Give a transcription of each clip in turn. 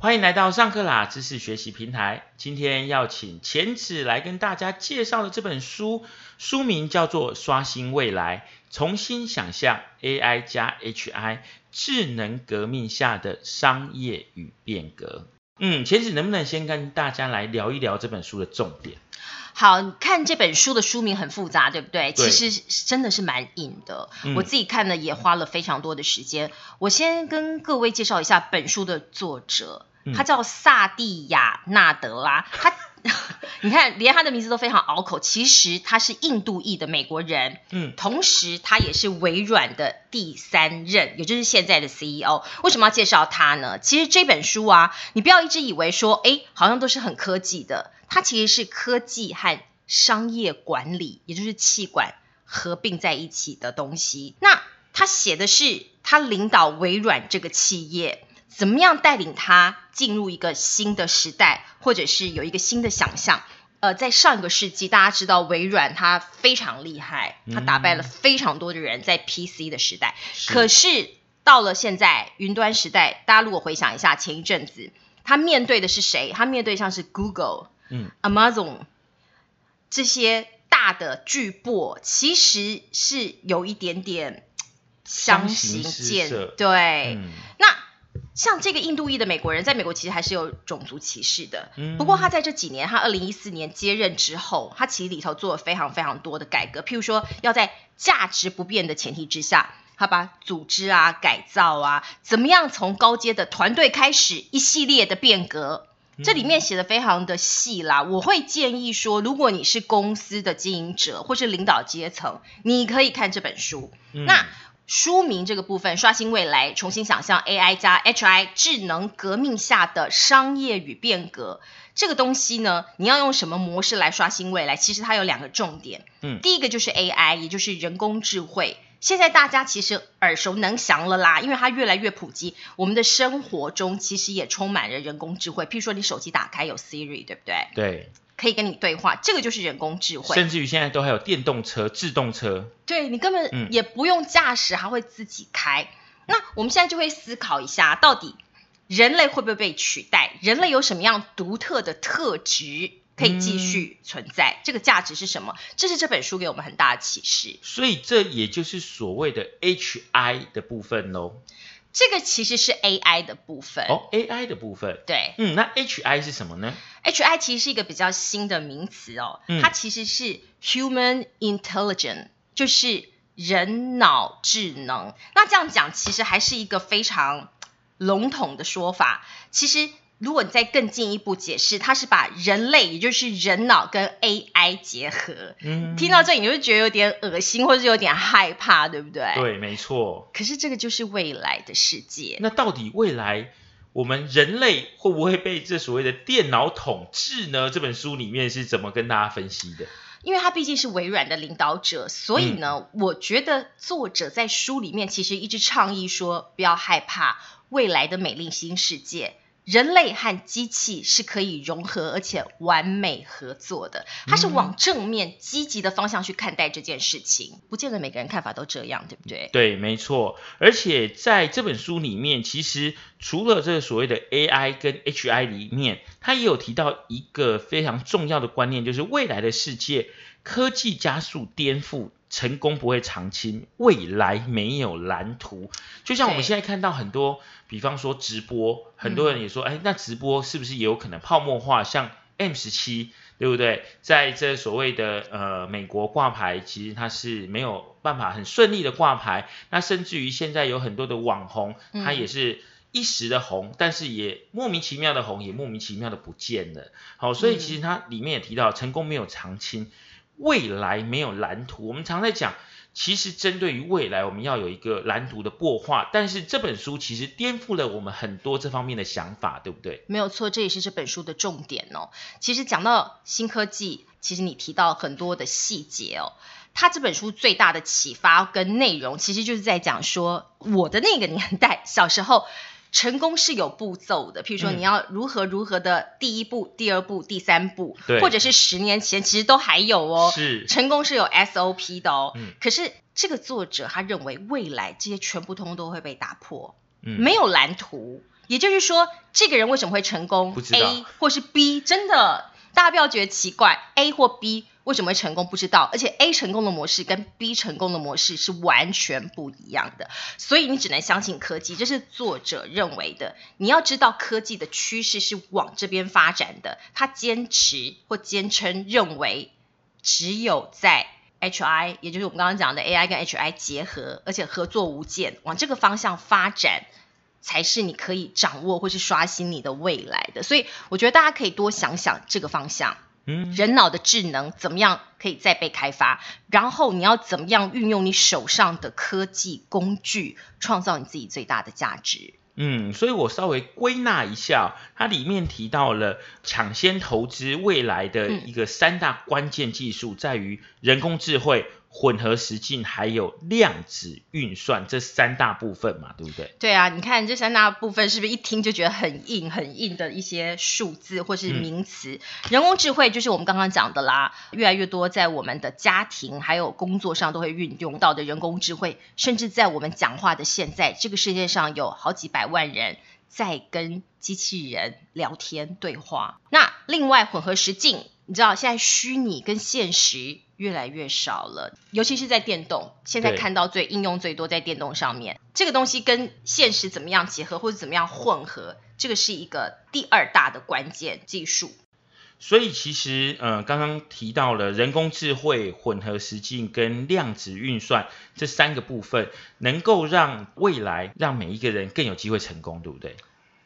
欢迎来到上课啦知识学习平台。今天要请钱子来跟大家介绍的这本书，书名叫做《刷新未来：重新想象 AI 加 HI 智能革命下的商业与变革》。嗯，茄子能不能先跟大家来聊一聊这本书的重点？好看这本书的书名很复杂，对不对？对其实真的是蛮硬的，嗯我自己看了也花了非常多的时间。我先跟各位介绍一下本书的作者，嗯他叫萨蒂亚纳德拉，他。你看，连他的名字都非常拗口。其实他是印度裔的美国人，嗯同时他也是微软的第三任，也就是现在的 CEO。为什么要介绍他呢？其实这本书啊，你不要一直以为说，哎，好像都是很科技的，它其实是科技和商业管理，也就是气管合并在一起的东西。那他写的是他领导微软这个企业。怎么样带领他进入一个新的时代，或者是有一个新的想象？呃，在上一个世纪，大家知道微软它非常厉害，它打败了非常多的人在 PC 的时代。是可是到了现在云端时代，大家如果回想一下前一阵子，它面对的是谁？它面对像是 Google、嗯 Amazon 这些大的巨擘，其实是有一点点相形见对。嗯那像这个印度裔的美国人，在美国其实还是有种族歧视的。嗯不过他在这几年，他二零一四年接任之后，他其实里头做了非常非常多的改革，譬如说要在价值不变的前提之下。他把组织啊改造啊，怎么样从高阶的团队开始一系列的变革，这里面写的非常的细啦。我会建议说，如果你是公司的经营者或是领导阶层，你可以看这本书。嗯那书名这个部分，刷新未来，重新想象 AI 加 HI 智能革命下的商业与变革。这个东西呢，你要用什么模式来刷新未来？其实它有两个重点。嗯第一个就是 AI，也就是人工智慧。现在大家其实耳熟能详了啦，因为它越来越普及，我们的生活中其实也充满了人工智慧。譬如说，你手机打开有 Siri，对不对？对，可以跟你对话，这个就是人工智慧。甚至于现在都还有电动车、自动车。对你根嗯本也不用驾驶，还会自己开。那我们现在就会思考一下，到底人类会不会被取代？人类有什么样独特的特质可以继续存在？这个价值是什么？这是这本书给我们很大的启示。所以这也就是所谓的 HI 的部分喽。这个其实是 AI 的部分。哦，AI 的部分。对嗯，那 HI 是什么呢？，HI 其实是一个比较新的名词哦，嗯它其实是 Human Intelligence，就是人脑智能。那这样讲，其实还是一个非常笼统的说法。其实，如果你再更进一步解释，它是把人类，也就是人脑跟 AI 结合。嗯，听到这里，你会觉得有点恶心，或者是有点害怕，对不对？。对，没错。可是这个就是未来的世界。那到底未来我们人类会不会被这所谓的电脑统治呢？这本书里面是怎么跟大家分析的？因为他毕竟是微软的领导者，所以呢，嗯我觉得作者在书里面其实一直倡议说，不要害怕未来的美丽新世界。人类和机器是可以融合而且完美合作的，它是往正面积极的方向去看待这件事情，不见得每个人看法都这样，对不对？对，没错。而且在这本书里面，其实除了这个所谓的 AI 跟 HI 里面，它也有提到一个非常重要的观念，就是未来的世界科技加速颠覆。成功不会长青，未来没有蓝图。就像我们对现在看到很多，比方说直播，很多人也说，哎，那直播是不是也有可能泡沫化？像 M 十七，对不对？在这所谓的呃美国挂牌，其实它是没有办法很顺利的挂牌。那甚至于现在有很多的网红，嗯他也是一时的红，但是也莫名其妙的红，也莫名其妙的不见了。好，所以其实它里面也提到，成功没有长青，未来没有蓝图。我们常在讲。其实针对于未来，我们要有一个蓝图的擘画，但是这本书其实颠覆了我们很多这方面的想法，对不对？没有错，这也是这本书的重点哦。其实讲到新科技，其实你提到很多的细节哦。他这本书最大的启发跟内容，其实就是在讲说，我的那个年代小时候，成功是有步骤的，譬如说嗯你要如何如何的第一步、第二步、第三步，对或者是十年前其实都还有哦。是，成功是有 SOP 的哦。嗯可是这个作者他认为未来这些全部通通都会被打破，嗯没有蓝图。也就是说，这个人为什么会成功不知道？A 或是 B，真的，大家不要觉得奇怪，A 或 B 为什么会成功不知道，而且 A 成功的模式跟 B 成功的模式是完全不一样的，所以你只能相信科技，这是作者认为的。你要知道科技的趋势是往这边发展的，他坚持或坚称认为，只有在 HI，也就是我们刚刚讲的 AI 跟 HI 结合，而且合作无间，往这个方向发展。才是你可以掌握或是刷新你的未来的，所以我觉得大家可以多想想这个方向。嗯，人脑的智能怎么样可以再被开发？然后你要怎么样运用你手上的科技工具，创造你自己最大的价值？嗯，所以我稍微归纳一下，它里面提到了抢先投资未来的一个三大关键技术，在于人工智慧。混合实境还有量子运算这三大部分嘛，对不对？对啊，你看这三大部分是不是一听就觉得很硬、很硬的一些数字或是名词？人工智慧就是我们刚刚讲的啦，越来越多在我们的家庭还有工作上都会运用到的人工智慧，甚至在我们讲话的现在，这个世界上有好几百万人在跟机器人聊天对话。那另外混合实境，你知道现在虚拟跟现实。越来越少了，尤其是在电动，现在看到最应用最多在电动上面。这个东西跟现实怎么样结合，或者怎么样混合，这个是一个第二大的关键技术。所以其实，呃，刚刚提到了人工智慧、混合实境跟量子运算这三个部分，能够让未来让每一个人更有机会成功，对不对？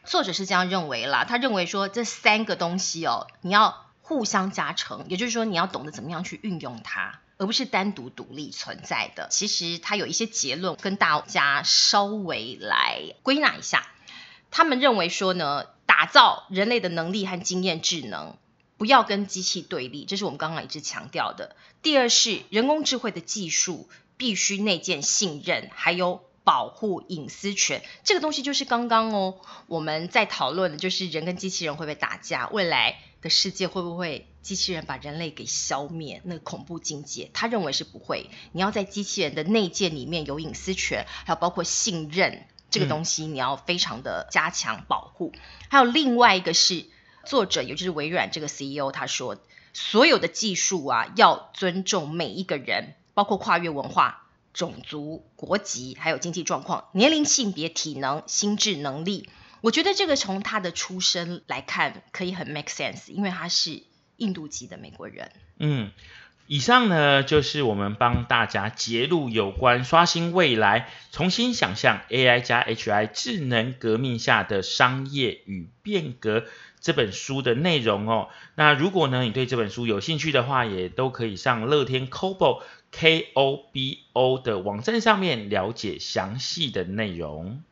作者是这样认为啦，他认为说这三个东西哦，你要。互相加成，也就是说你要懂得怎么样去运用它，而不是单独独立存在的。其实它有一些结论，跟大家稍微来归纳一下。他们认为说呢，打造人类的能力和经验智能，不要跟机器对立，这是我们刚刚一直强调的。第二是人工智慧的技术必须内建信任，还有保护隐私权。这个东西就是刚刚哦我们在讨论的，就是人跟机器人会不会打架，未来。的世界会不会机器人把人类给消灭？那个恐怖境界，他认为是不会。你要在机器人的内建里面有隐私权，还有包括信任这个东西，你要非常的加强保护。还有另外一个是作者，也就是微软这个 CEO，他说所有的技术啊，要尊重每一个人，包括跨越文化、种族、国籍，还有经济状况、年龄、性别、体能、心智能力。我觉得这个从他的出身来看，可以很 make sense，因为他是印度籍的美国人。嗯，以上呢就是我们帮大家揭露有关刷新未来、重新想象 AI 加 HI 智能革命下的商业与变革这本书的内容哦。那如果呢你对这本书有兴趣的话，也都可以上乐天 c o b o K O B O 的网站上面了解详细的内容。